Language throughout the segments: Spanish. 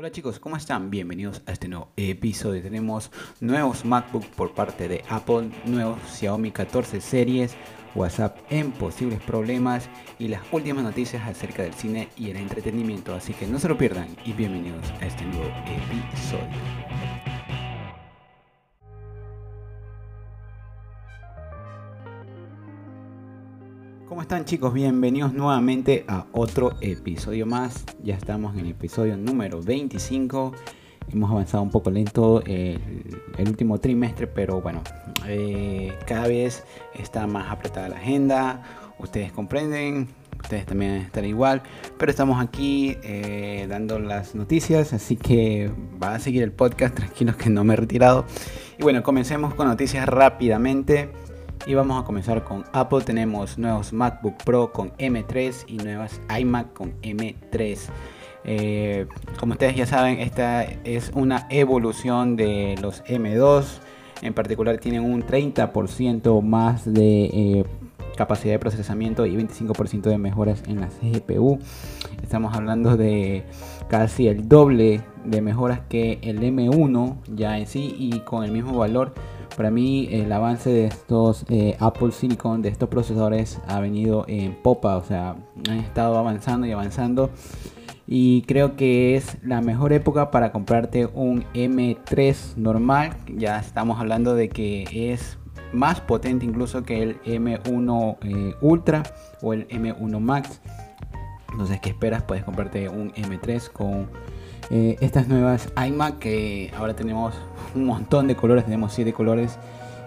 Hola chicos, ¿cómo están? Bienvenidos a este nuevo episodio. Tenemos nuevos MacBook por parte de Apple, nuevos Xiaomi 14 series, WhatsApp en posibles problemas y las últimas noticias acerca del cine y el entretenimiento. Así que no se lo pierdan y bienvenidos a este nuevo episodio. ¿Cómo están chicos? Bienvenidos nuevamente a otro episodio más. Ya estamos en el episodio número 25. Hemos avanzado un poco lento el, último trimestre, pero bueno, eh, cada vez está más apretada la agenda. Ustedes comprenden, ustedes también están igual, pero estamos aquí eh, dando las noticias, así que va a seguir el podcast, tranquilos que no me he retirado. Y bueno, comencemos con noticias rápidamente. Y vamos a comenzar con Apple. Tenemos nuevos MacBook Pro con M3 y nuevas iMac con M3. Eh, como ustedes ya saben, esta es una evolución de los M2. En particular tienen un 30% más de eh, capacidad de procesamiento y 25% de mejoras en la GPU. Estamos hablando de casi el doble de mejoras que el M1 ya en sí y con el mismo valor para mí el avance de estos eh, Apple Silicon, de estos procesadores, ha venido en popa, o sea, han estado avanzando y avanzando. Y creo que es la mejor época para comprarte un M3 normal. Ya estamos hablando de que es más potente incluso que el M1 eh, Ultra o el M1 Max. Entonces, ¿qué esperas? Puedes comprarte un M3 con eh, estas nuevas iMac que ahora tenemos un montón de colores, tenemos 7 colores.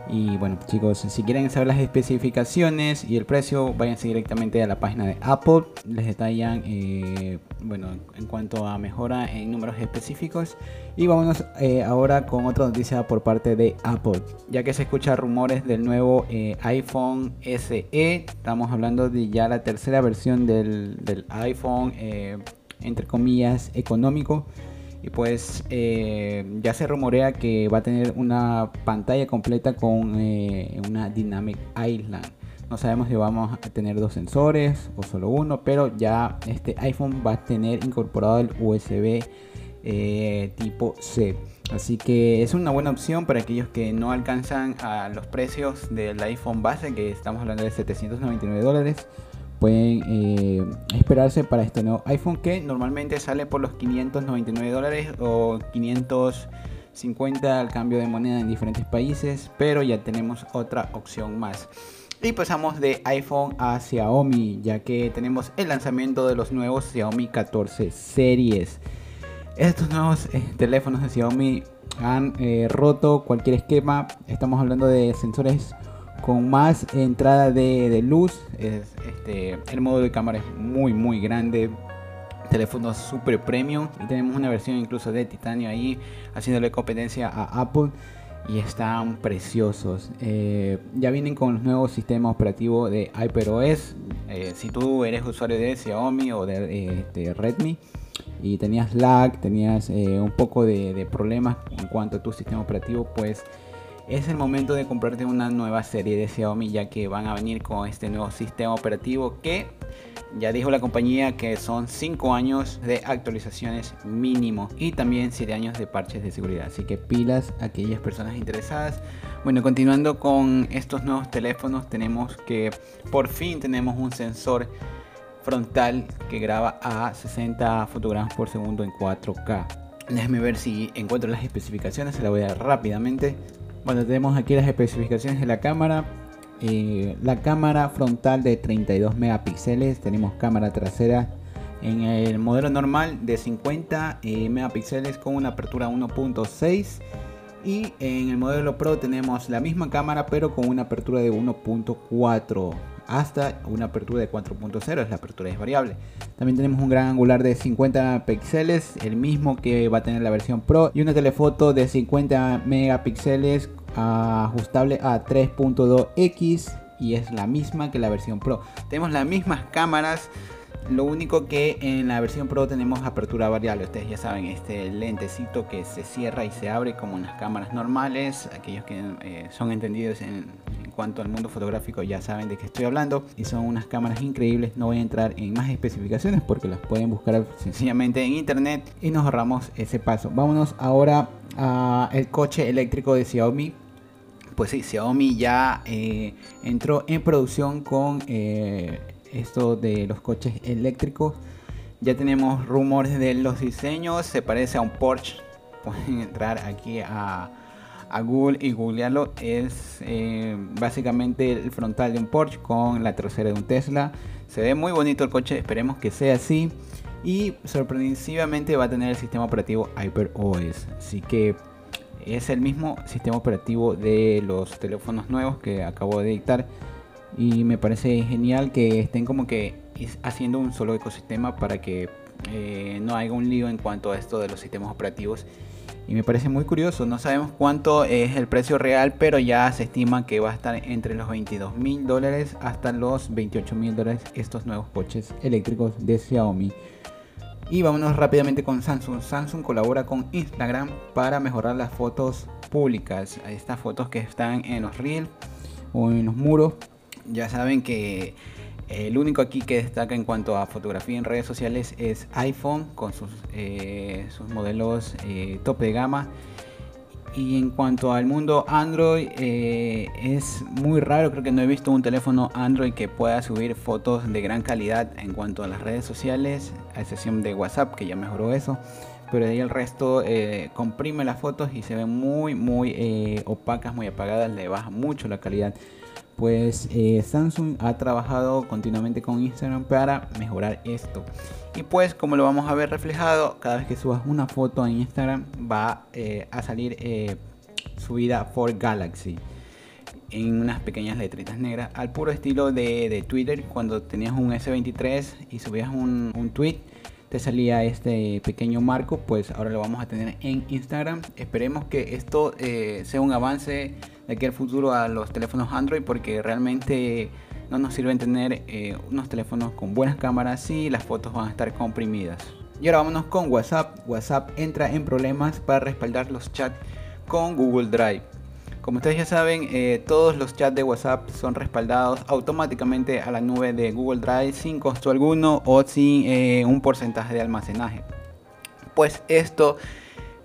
Y bueno chicos, si quieren saber las especificaciones y el precio, váyanse directamente a la página de Apple. Les detallan, eh, bueno, en cuanto a mejora en números específicos. Y vámonos eh, ahora con otra noticia por parte de Apple. Ya que se escuchan rumores del nuevo iPhone SE, estamos hablando de ya la tercera versión del, del iPhone entre comillas, económico. Y pues eh, ya se rumorea que va a tener una pantalla completa con eh, una Dynamic Island. No sabemos si vamos a tener dos sensores o solo uno, pero ya este iPhone va a tener incorporado el USB eh, tipo C. Así que es una buena opción para aquellos que no alcanzan a los precios del iPhone base, que estamos hablando de 799 dólares pueden eh, esperarse para este nuevo iPhone que normalmente sale por los 599 dólares o 550 al cambio de moneda en diferentes países, pero ya tenemos otra opción más. Y pasamos de iPhone a Xiaomi, ya que tenemos el lanzamiento de los nuevos Xiaomi 14 series. Estos nuevos eh, teléfonos de Xiaomi han eh, roto cualquier esquema. Estamos hablando de sensores con más entrada de, luz. este, el modo de cámara es muy muy grande. Teléfono super premium. Y tenemos una versión incluso de titanio ahí haciéndole competencia a Apple. Y están preciosos. Eh, ya vienen con los nuevos sistemas operativos de HyperOS. Eh, si tú eres usuario de Xiaomi o de, este, Redmi y tenías lag, tenías eh, un poco de, de problemas en cuanto a tu sistema operativo, pues es el momento de comprarte una nueva serie de Xiaomi ya que van a venir con este nuevo sistema operativo que ya dijo la compañía que son 5 años de actualizaciones mínimo y también 7 años de parches de seguridad. Así que pilas a aquellas personas interesadas. Bueno, continuando con estos nuevos teléfonos, tenemos que por fin tenemos un sensor frontal que graba a 60 fotogramas por segundo en 4K. Déjame ver si encuentro las especificaciones, se la voy a dar rápidamente. Bueno, tenemos aquí las especificaciones de la cámara. Eh, la cámara frontal de 32 megapíxeles. Tenemos cámara trasera en el modelo normal de 50 eh, megapíxeles con una apertura 1.6. Y en el modelo Pro tenemos la misma cámara pero con una apertura de 1.4 hasta una apertura de 4.0, es la apertura es variable. También tenemos un gran angular de 50 píxeles, el mismo que va a tener la versión Pro, y una telefoto de 50 megapíxeles ajustable a 3.2x y es la misma que la versión Pro. Tenemos las mismas cámaras. Lo único que en la versión Pro tenemos apertura variable. Ustedes ya saben, este lentecito que se cierra y se abre como en las cámaras normales. Aquellos que eh, son entendidos en, cuanto al mundo fotográfico ya saben de qué estoy hablando y son unas cámaras increíbles. No voy a entrar en más especificaciones porque las pueden buscar sencillamente en internet y nos ahorramos ese paso. Vámonos ahora al coche eléctrico de Xiaomi. Pues sí, Xiaomi ya eh, entró en producción con eh, esto de los coches eléctricos. Ya tenemos rumores de los diseños, se parece a un Porsche. Pueden entrar aquí a, Google y googlearlo. Es eh, básicamente el frontal de un Porsche con la trasera de un Tesla. Se ve muy bonito el coche, esperemos que sea así. Y sorpresivamente va a tener el sistema operativo HyperOS. Así que es el mismo sistema operativo de los teléfonos nuevos que acabo de dictar y me parece genial que estén como que haciendo un solo ecosistema para que eh, no haya un lío en cuanto a esto de los sistemas operativos y me parece muy curioso no sabemos cuánto es el precio real pero ya se estima que va a estar entre los 22 mil dólares hasta los 28 mil dólares estos nuevos coches eléctricos de Xiaomi y vámonos rápidamente con Samsung. Samsung colabora con Instagram para mejorar las fotos públicas. Estas fotos que están en los reels o en los muros ya saben que el único aquí que destaca en cuanto a fotografía en redes sociales es iPhone con sus, eh, modelos eh, tope de gama. Y en cuanto al mundo Android, eh, es muy raro, creo que no he visto un teléfono Android que pueda subir fotos de gran calidad en cuanto a las redes sociales, a excepción de WhatsApp, que ya mejoró eso. Pero de ahí el resto comprime las fotos y se ven muy, muy opacas, muy apagadas, le baja mucho la calidad pues eh, Samsung ha trabajado continuamente con Instagram para mejorar esto. Y pues como lo vamos a ver reflejado, cada vez que subas una foto en Instagram va eh, a salir eh, subida for Galaxy en unas pequeñas letritas negras al puro estilo de, Twitter cuando tenías un S23 y subías un, un tweet te salía este pequeño marco pues ahora lo vamos a tener en Instagram esperemos que esto sea un avance de aquí al futuro a los teléfonos Android porque realmente no nos sirven tener eh, unos teléfonos con buenas cámaras si las fotos van a estar comprimidas. Y ahora vámonos con WhatsApp. WhatsApp entra en problemas para respaldar los chats con Google Drive. Como ustedes ya saben, eh, todos los chats de WhatsApp son respaldados automáticamente a la nube de Google Drive sin costo alguno o sin eh, un porcentaje de almacenaje. Pues esto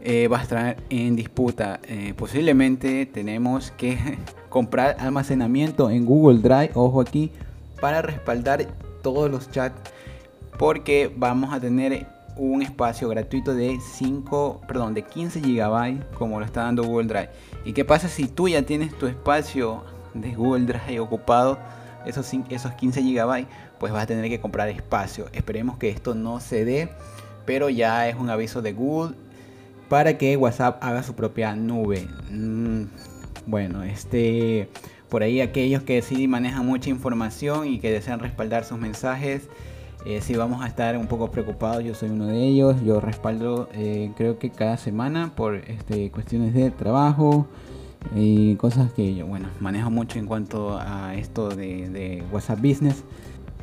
eh, va a estar en disputa. Posiblemente tenemos que comprar almacenamiento en Google Drive, ojo aquí, para respaldar todos los chats, porque vamos a tener un espacio gratuito de 5, perdón, de 15 GB como lo está dando Google Drive. ¿Y qué pasa si tú ya tienes tu espacio de Google Drive ocupado? Esos, esos 15 GB, pues vas a tener que comprar espacio. Esperemos que esto no se dé, pero ya es un aviso de Google para que WhatsApp haga su propia nube. Mm, bueno, este por ahí aquellos que sí manejan mucha información y que desean respaldar sus mensajes, eh, sí vamos a estar un poco preocupados. Yo soy uno de ellos. Yo respaldo, eh, creo que cada semana por este, cuestiones de trabajo y cosas que yo, bueno, manejo mucho en cuanto a esto de, de WhatsApp Business.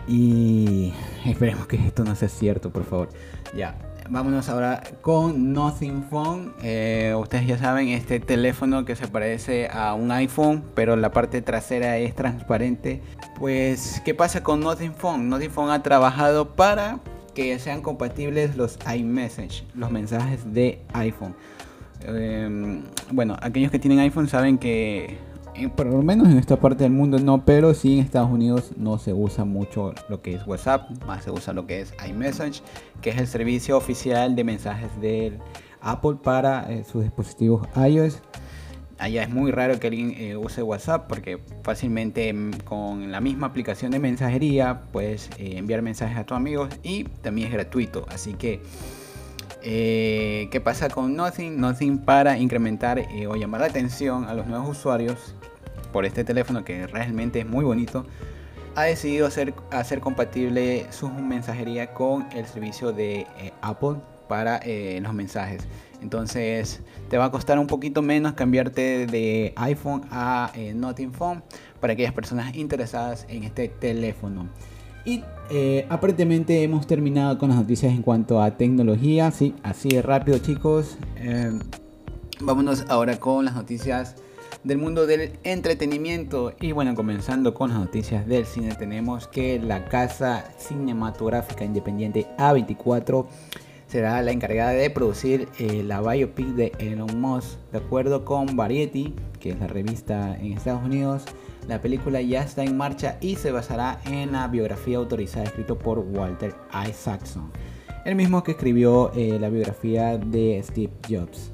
Y esperemos que esto no sea cierto, por favor. Ya, vámonos ahora con Nothing Phone. Eh, ustedes ya saben, este teléfono que se parece a un iPhone, pero la parte trasera es transparente. Pues, ¿qué pasa con Nothing Phone? Nothing Phone ha trabajado para que sean compatibles los iMessage, los mensajes de iPhone. Em, bueno, aquellos que tienen iPhone saben que por lo menos en esta parte del mundo no, pero sí en Estados Unidos no se usa mucho lo que es WhatsApp, más se usa lo que es iMessage, que es el servicio oficial de mensajes de Apple para eh, sus dispositivos iOS. Allá es muy raro que alguien eh, use WhatsApp porque fácilmente mm, con la misma aplicación de mensajería puedes eh, enviar mensajes a tus amigos y también es gratuito. Así que, ¿qué pasa con Nothing? Nothing para incrementar o llamar la atención a los nuevos usuarios por este teléfono que realmente es muy bonito, ha decidido hacer, hacer compatible su mensajería con el servicio de eh, Apple para eh, los mensajes. Entonces te va a costar un poquito menos cambiarte de iPhone a eh, Nothing Phone para aquellas personas interesadas en este teléfono. Y aparentemente hemos terminado con las noticias en cuanto a tecnología. Sí, así de rápido chicos. vámonos ahora con las noticias del mundo del entretenimiento. Y bueno, comenzando con las noticias del cine, tenemos que la casa cinematográfica independiente A24 será la encargada de producir eh, la biopic de Elon Musk. De acuerdo con Variety, que es la revista en Estados Unidos, la película ya está en marcha y se basará en la biografía autorizada escrito por Walter Isaacson, el mismo que escribió eh, la biografía de Steve Jobs.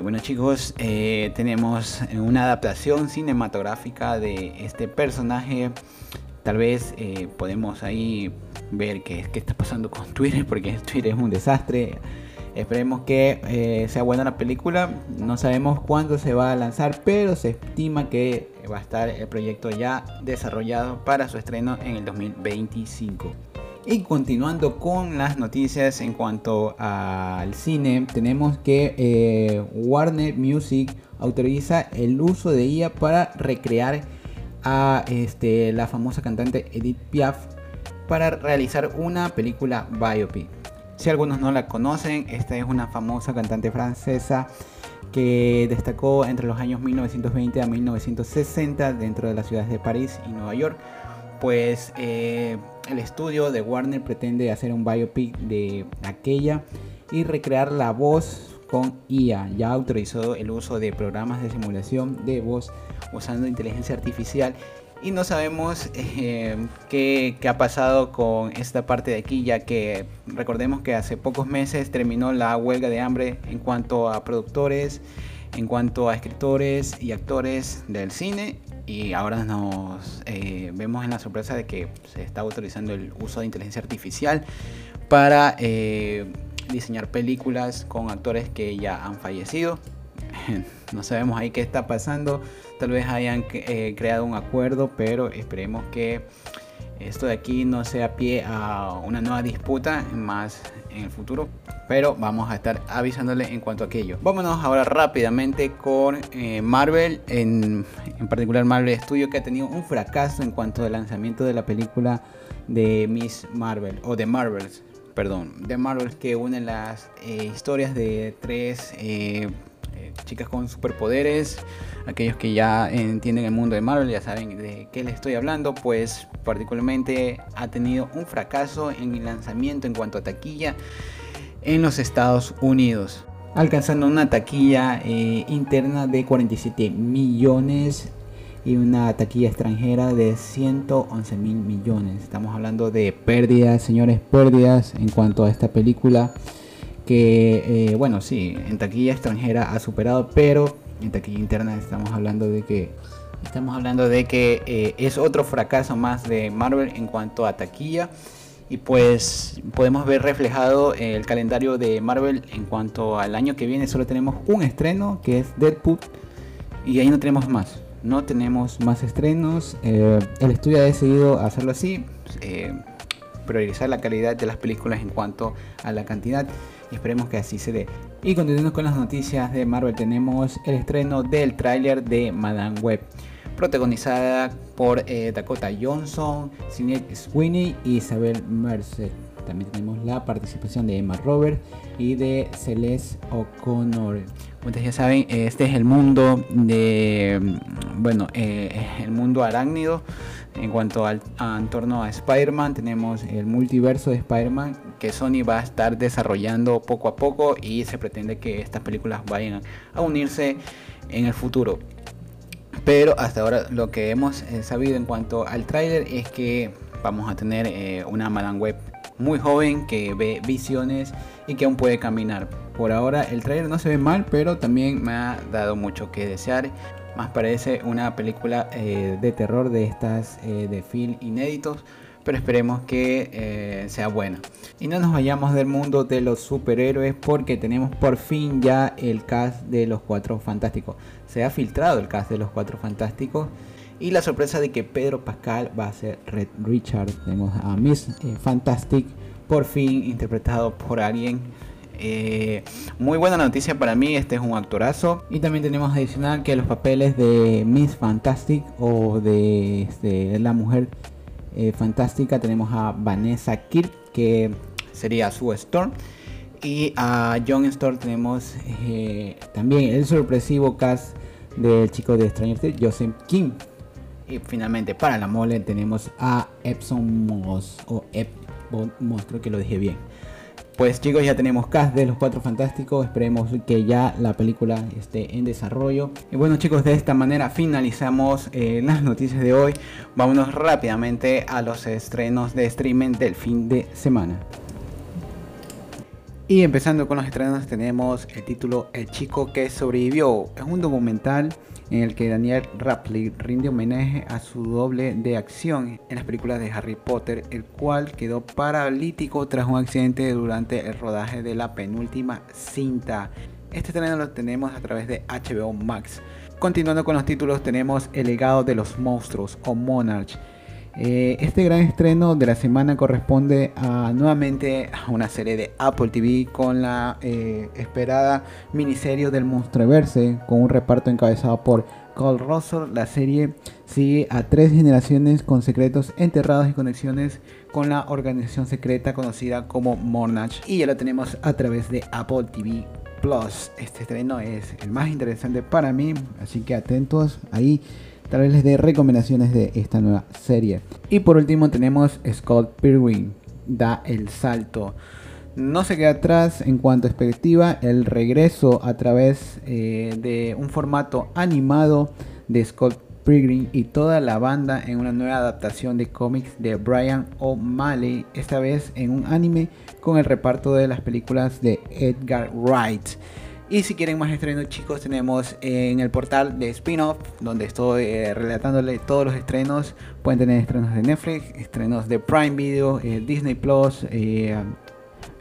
Bueno chicos, eh, tenemos una adaptación cinematográfica de este personaje. Tal vez eh, podemos ahí ver qué, qué, está pasando con Twitter, porque Twitter es un desastre. Esperemos que eh, sea buena la película. No sabemos cuándo se va a lanzar, pero se estima que va a estar el proyecto ya desarrollado para su estreno en el 2025. Y continuando con las noticias en cuanto al cine, tenemos que eh, Warner Music autoriza el uso de IA para recrear a este, la famosa cantante Edith Piaf para realizar una película biopic. Si algunos no la conocen, esta es una famosa cantante francesa que destacó entre los años 1920 a 1960 dentro de las ciudades de París y Nueva York pues eh, el estudio de Warner pretende hacer un biopic de aquella y recrear la voz con IA. Ya autorizó el uso de programas de simulación de voz usando inteligencia artificial y no sabemos eh, qué, qué, ha pasado con esta parte de aquí, ya que recordemos que hace pocos meses terminó la huelga de hambre en cuanto a productores, en cuanto a escritores y actores del cine y ahora nos eh, vemos en la sorpresa de que se está autorizando el uso de inteligencia artificial para eh, diseñar películas con actores que ya han fallecido. no sabemos ahí qué está pasando. Tal vez hayan eh, creado un acuerdo, pero esperemos que esto de aquí no sea pie a una nueva disputa más en el futuro pero vamos a estar avisándole en cuanto a aquello. Vámonos ahora rápidamente con eh, Marvel, en, en, particular Marvel Studios, que ha tenido un fracaso en cuanto al lanzamiento de la película de Miss Marvel, o de Marvels, perdón, de Marvel, que une las eh, historias de tres chicas con superpoderes. Aquellos que ya entienden el mundo de Marvel ya saben de qué les estoy hablando, pues particularmente ha tenido un fracaso en el lanzamiento en cuanto a taquilla en los Estados Unidos, alcanzando una taquilla eh, interna de 47 millones y una taquilla extranjera de 111 mil millones. Estamos hablando de pérdidas, señores, pérdidas en cuanto a esta película que, eh, bueno, sí, en taquilla extranjera ha superado, pero en taquilla interna estamos hablando de que estamos hablando de que eh, es otro fracaso más de Marvel en cuanto a taquilla. Y pues podemos ver reflejado el calendario de Marvel en cuanto al año que viene. Solo tenemos un estreno que es Deadpool y ahí no tenemos más. No tenemos más estrenos. Eh, el estudio ha decidido hacerlo así priorizar la calidad de las películas en cuanto a la cantidad. Y esperemos que así se dé. Y continuando con las noticias de Marvel. Tenemos el estreno del tráiler de Madame Web protagonizada por eh, Dakota Johnson, Sinead Sweeney y Isabel Merced. También tenemos la participación de Emma Robert y de Celeste O'Connor. Ustedes ya saben, este es el mundo de, bueno, eh, el mundo arácnido. En cuanto al en torno a Spider-Man, tenemos el multiverso de Spider-Man que Sony va a estar desarrollando poco a poco y se pretende que estas películas vayan a unirse en el futuro. Pero hasta ahora lo que hemos eh, sabido en cuanto al tráiler es que vamos a tener eh, una Madame Web muy joven que ve visiones y que aún puede caminar. Por ahora el tráiler no se ve mal, pero también me ha dado mucho que desear. Más parece una película eh, de terror de estas de film inéditos pero esperemos que sea buena. Y no nos vayamos del mundo de los superhéroes porque tenemos por fin ya el cast de los cuatro fantásticos se ha filtrado el cast de los Cuatro Fantásticos y la sorpresa de que Pedro Pascal va a ser Red Richard. Tenemos a Miss eh, Fantastic, por fin interpretado por alguien. Eh, muy buena noticia para mí, este es un actorazo. Y también tenemos adicional que los papeles de Miss Fantastic o de, este, la mujer eh, fantástica tenemos a Vanessa Kirk, que sería su Storm. Y a John Storm tenemos también el sorpresivo cast del chico de Stranger Things, Joseph King. Y finalmente para la mole tenemos a Epson Moss o Epson Moss, que lo dije bien. Pues chicos, ya tenemos cast de los cuatro fantásticos. Esperemos que ya la película esté en desarrollo. Y bueno chicos, de esta manera finalizamos eh, las noticias de hoy. Vámonos rápidamente a los estrenos de streaming del fin de semana. Y empezando con los estrenos tenemos el título El chico que sobrevivió. Es un documental en el que Daniel Radcliffe rinde homenaje a su doble de acción en las películas de Harry Potter, el cual quedó paralítico tras un accidente durante el rodaje de la penúltima cinta. Este estreno lo tenemos a través de HBO Max. Continuando con los títulos tenemos El legado de los monstruos o Monarch eh, este gran estreno de la semana corresponde a nuevamente a una serie de Apple TV con la eh, esperada miniserie del Monstruoverse con un reparto encabezado por Cole Russell. La serie sigue a tres generaciones con secretos enterrados y conexiones con la organización secreta conocida como Monarch y ya lo tenemos a través de Apple TV Plus. Este estreno es el más interesante para mí, así que atentos ahí tal vez les dé recomendaciones de esta nueva serie. Y por último tenemos Scott Pilgrim, da el salto. No se queda atrás en cuanto a expectativa, el regreso a través eh, de un formato animado de Scott Pilgrim y toda la banda en una nueva adaptación de cómics de Brian O'Malley, esta vez en un anime con el reparto de las películas de Edgar Wright. Y si quieren más estrenos, chicos, tenemos en el portal de spin-off, donde estoy eh, relatándole todos los estrenos. Pueden tener estrenos de Netflix, estrenos de Prime Video, eh, Disney Plus, eh,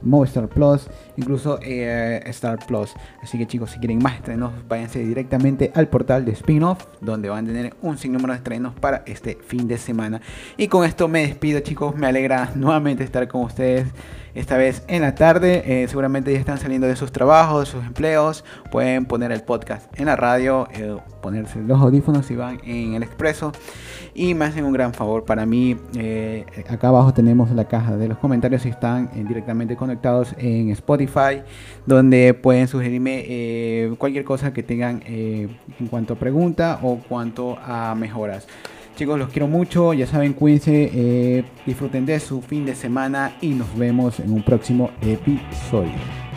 Movistar Plus, incluso eh, Star Plus. Así que chicos, si quieren más estrenos, váyanse directamente al portal de Spin-Off, donde van a tener un sinnúmero de estrenos para este fin de semana. Y con esto me despido, chicos. Me alegra nuevamente estar con ustedes. Esta vez en la tarde, eh, seguramente ya están saliendo de sus trabajos, de sus empleos. Pueden poner el podcast en la radio, eh, ponerse los audífonos si van en el expreso. Y me hacen un gran favor para mí. acá abajo tenemos la caja de los comentarios si están directamente conectados en Spotify, donde pueden sugerirme eh, cualquier cosa que tengan eh, en cuanto a pregunta o cuanto a mejoras. Chicos, los quiero mucho, ya saben, cuídense, eh, disfruten de su fin de semana y nos vemos en un próximo episodio.